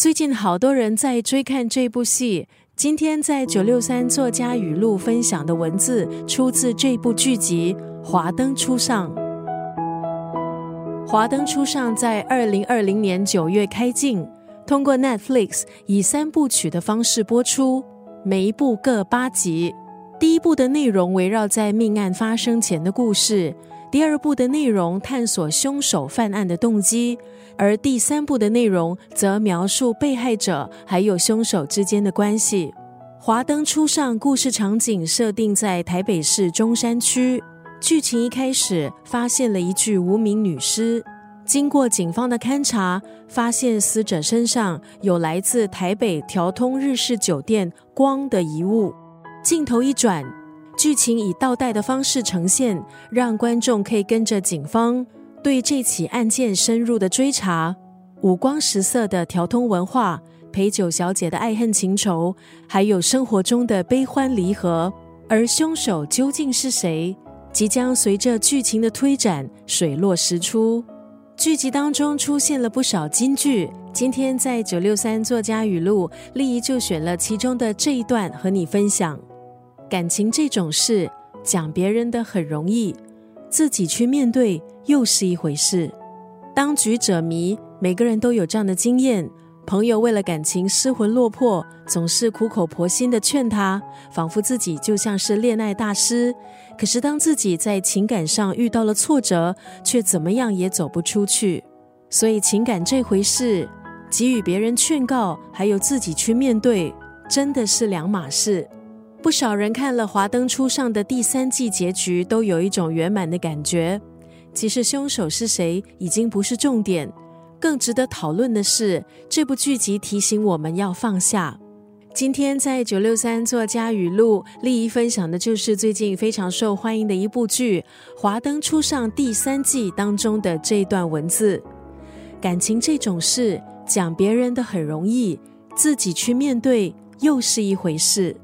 最近好多人在追看这部戏。今天在九六三作家语录分享的文字，出自这部剧集《华灯初上》。《华灯初上》在二零二零年九月开镜，通过 Netflix 以三部曲的方式播出，每一部各八集。第一部的内容围绕在命案发生前的故事。第二部的内容探索凶手犯案的动机，而第三部的内容则描述被害者还有凶手之间的关系。华灯初上，故事场景设定在台北市中山区。剧情一开始发现了一具无名女尸，经过警方的勘查，发现死者身上有来自台北调通日式酒店光的遗物。镜头一转。剧情以倒带的方式呈现，让观众可以跟着警方对这起案件深入的追查，五光十色的调通文化、陪酒小姐的爱恨情仇，还有生活中的悲欢离合。而凶手究竟是谁，即将随着剧情的推展水落石出。剧集当中出现了不少金句，今天在九六三作家语录，丽姨就选了其中的这一段和你分享。感情这种事，讲别人的很容易，自己去面对又是一回事。当局者迷，每个人都有这样的经验。朋友为了感情失魂落魄，总是苦口婆心的劝他，仿佛自己就像是恋爱大师。可是当自己在情感上遇到了挫折，却怎么样也走不出去。所以情感这回事，给予别人劝告，还有自己去面对，真的是两码事。不少人看了《华灯初上》的第三季结局，都有一种圆满的感觉。其实凶手是谁已经不是重点，更值得讨论的是，这部剧集提醒我们要放下。今天在九六三作家语录，丽姨分享的就是最近非常受欢迎的一部剧《华灯初上》第三季当中的这一段文字：感情这种事，讲别人的很容易，自己去面对又是一回事。